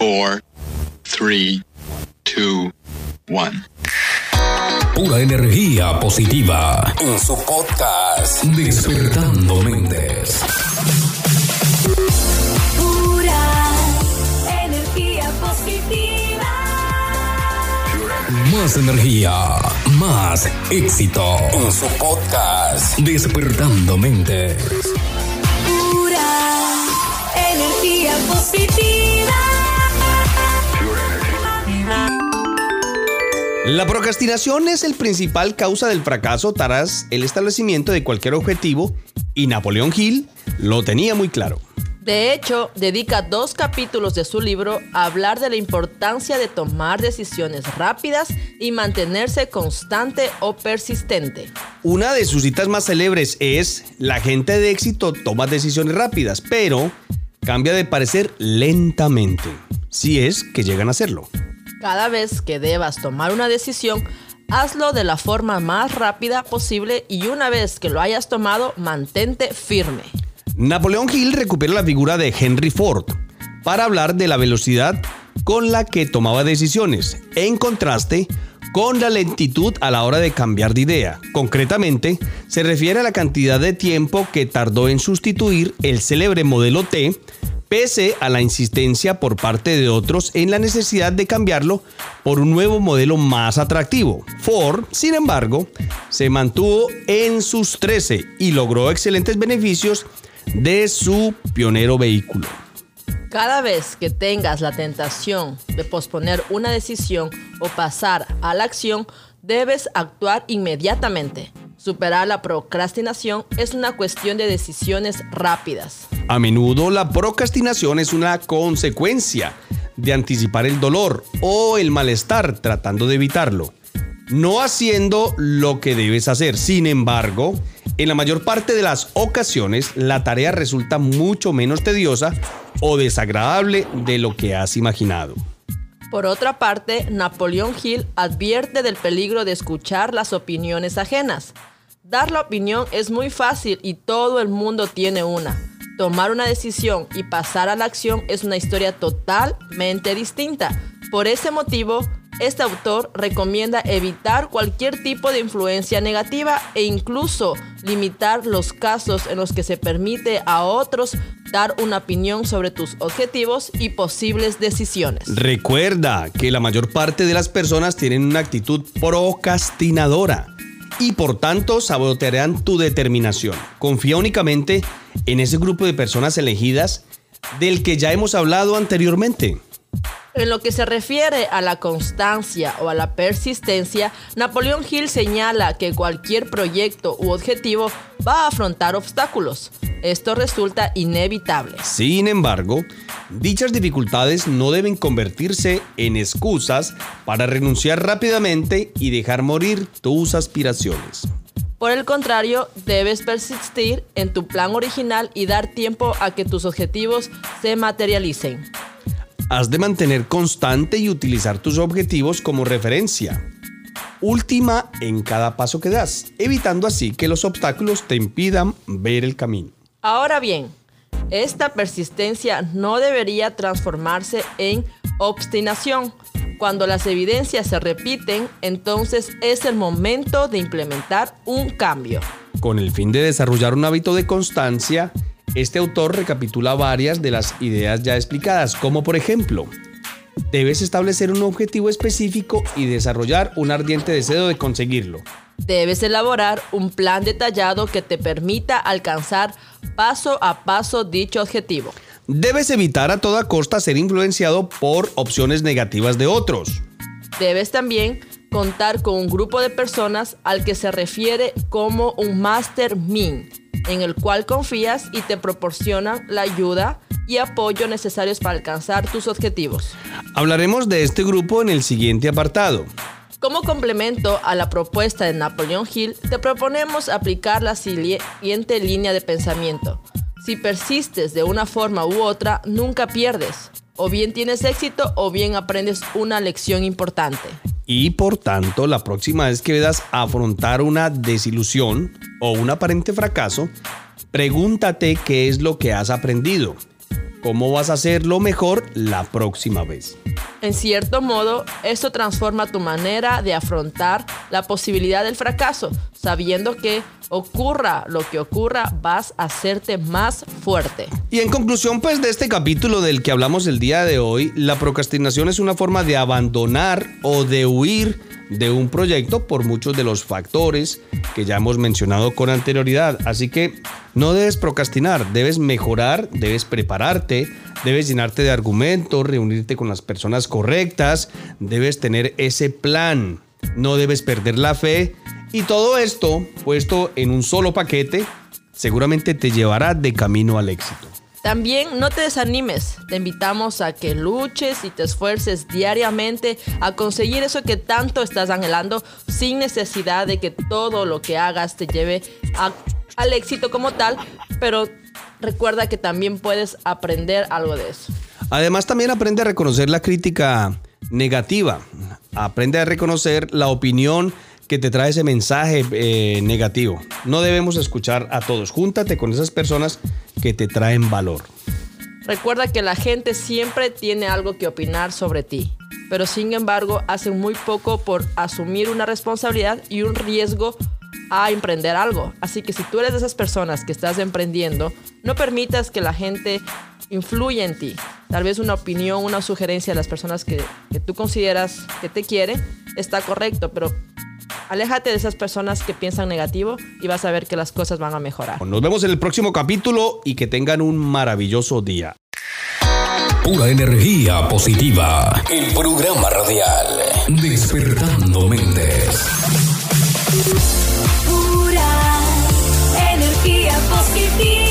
4, 3, 2, 1. Pura energía positiva en su podcast Despertando Mentes. Pura energía positiva. Más energía, más éxito en su podcast Despertando Mentes. Pura energía positiva. La procrastinación es el principal causa del fracaso tras el establecimiento de cualquier objetivo y Napoleón Hill lo tenía muy claro. De hecho, dedica dos capítulos de su libro a hablar de la importancia de tomar decisiones rápidas y mantenerse constante o persistente. Una de sus citas más célebres es, la gente de éxito toma decisiones rápidas, pero cambia de parecer lentamente, si es que llegan a hacerlo. Cada vez que debas tomar una decisión, hazlo de la forma más rápida posible y una vez que lo hayas tomado, mantente firme. Napoleón Hill recupera la figura de Henry Ford para hablar de la velocidad con la que tomaba decisiones, en contraste con la lentitud a la hora de cambiar de idea. Concretamente, se refiere a la cantidad de tiempo que tardó en sustituir el célebre modelo T, pese a la insistencia por parte de otros en la necesidad de cambiarlo por un nuevo modelo más atractivo. Ford, sin embargo, se mantuvo en sus 13 y logró excelentes beneficios de su pionero vehículo. Cada vez que tengas la tentación de posponer una decisión o pasar a la acción, debes actuar inmediatamente. Superar la procrastinación es una cuestión de decisiones rápidas. A menudo la procrastinación es una consecuencia de anticipar el dolor o el malestar tratando de evitarlo, no haciendo lo que debes hacer. Sin embargo, en la mayor parte de las ocasiones la tarea resulta mucho menos tediosa o desagradable de lo que has imaginado. Por otra parte, Napoleón Hill advierte del peligro de escuchar las opiniones ajenas. Dar la opinión es muy fácil y todo el mundo tiene una. Tomar una decisión y pasar a la acción es una historia totalmente distinta. Por ese motivo, este autor recomienda evitar cualquier tipo de influencia negativa e incluso limitar los casos en los que se permite a otros dar una opinión sobre tus objetivos y posibles decisiones. Recuerda que la mayor parte de las personas tienen una actitud procrastinadora y por tanto sabotearán tu determinación. Confía únicamente en ese grupo de personas elegidas del que ya hemos hablado anteriormente. En lo que se refiere a la constancia o a la persistencia, Napoleón Hill señala que cualquier proyecto u objetivo va a afrontar obstáculos. Esto resulta inevitable. Sin embargo, dichas dificultades no deben convertirse en excusas para renunciar rápidamente y dejar morir tus aspiraciones. Por el contrario, debes persistir en tu plan original y dar tiempo a que tus objetivos se materialicen. Has de mantener constante y utilizar tus objetivos como referencia. Última en cada paso que das, evitando así que los obstáculos te impidan ver el camino. Ahora bien, esta persistencia no debería transformarse en obstinación. Cuando las evidencias se repiten, entonces es el momento de implementar un cambio. Con el fin de desarrollar un hábito de constancia, este autor recapitula varias de las ideas ya explicadas, como por ejemplo, debes establecer un objetivo específico y desarrollar un ardiente deseo de conseguirlo. Debes elaborar un plan detallado que te permita alcanzar paso a paso dicho objetivo. Debes evitar a toda costa ser influenciado por opciones negativas de otros. Debes también contar con un grupo de personas al que se refiere como un mastermind, en el cual confías y te proporcionan la ayuda y apoyo necesarios para alcanzar tus objetivos. Hablaremos de este grupo en el siguiente apartado. Como complemento a la propuesta de Napoleón Hill, te proponemos aplicar la siguiente línea de pensamiento. Si persistes de una forma u otra, nunca pierdes. O bien tienes éxito o bien aprendes una lección importante. Y por tanto, la próxima vez que veas afrontar una desilusión o un aparente fracaso, pregúntate qué es lo que has aprendido. Cómo vas a hacerlo mejor la próxima vez. En cierto modo, esto transforma tu manera de afrontar la posibilidad del fracaso, sabiendo que ocurra lo que ocurra, vas a hacerte más fuerte. Y en conclusión, pues, de este capítulo del que hablamos el día de hoy, la procrastinación es una forma de abandonar o de huir de un proyecto por muchos de los factores que ya hemos mencionado con anterioridad. Así que no debes procrastinar, debes mejorar, debes prepararte, debes llenarte de argumentos, reunirte con las personas correctas, debes tener ese plan, no debes perder la fe y todo esto puesto en un solo paquete seguramente te llevará de camino al éxito. También no te desanimes, te invitamos a que luches y te esfuerces diariamente a conseguir eso que tanto estás anhelando sin necesidad de que todo lo que hagas te lleve al éxito como tal, pero recuerda que también puedes aprender algo de eso. Además también aprende a reconocer la crítica negativa, aprende a reconocer la opinión que te trae ese mensaje eh, negativo. No debemos escuchar a todos, júntate con esas personas que te traen valor. Recuerda que la gente siempre tiene algo que opinar sobre ti, pero sin embargo hacen muy poco por asumir una responsabilidad y un riesgo a emprender algo. Así que si tú eres de esas personas que estás emprendiendo, no permitas que la gente influya en ti. Tal vez una opinión, una sugerencia de las personas que, que tú consideras que te quieren está correcto, pero aléjate de esas personas que piensan negativo y vas a ver que las cosas van a mejorar. Nos vemos en el próximo capítulo y que tengan un maravilloso día. Pura energía positiva. El programa radial. Despertando mentes. Pura energía positiva.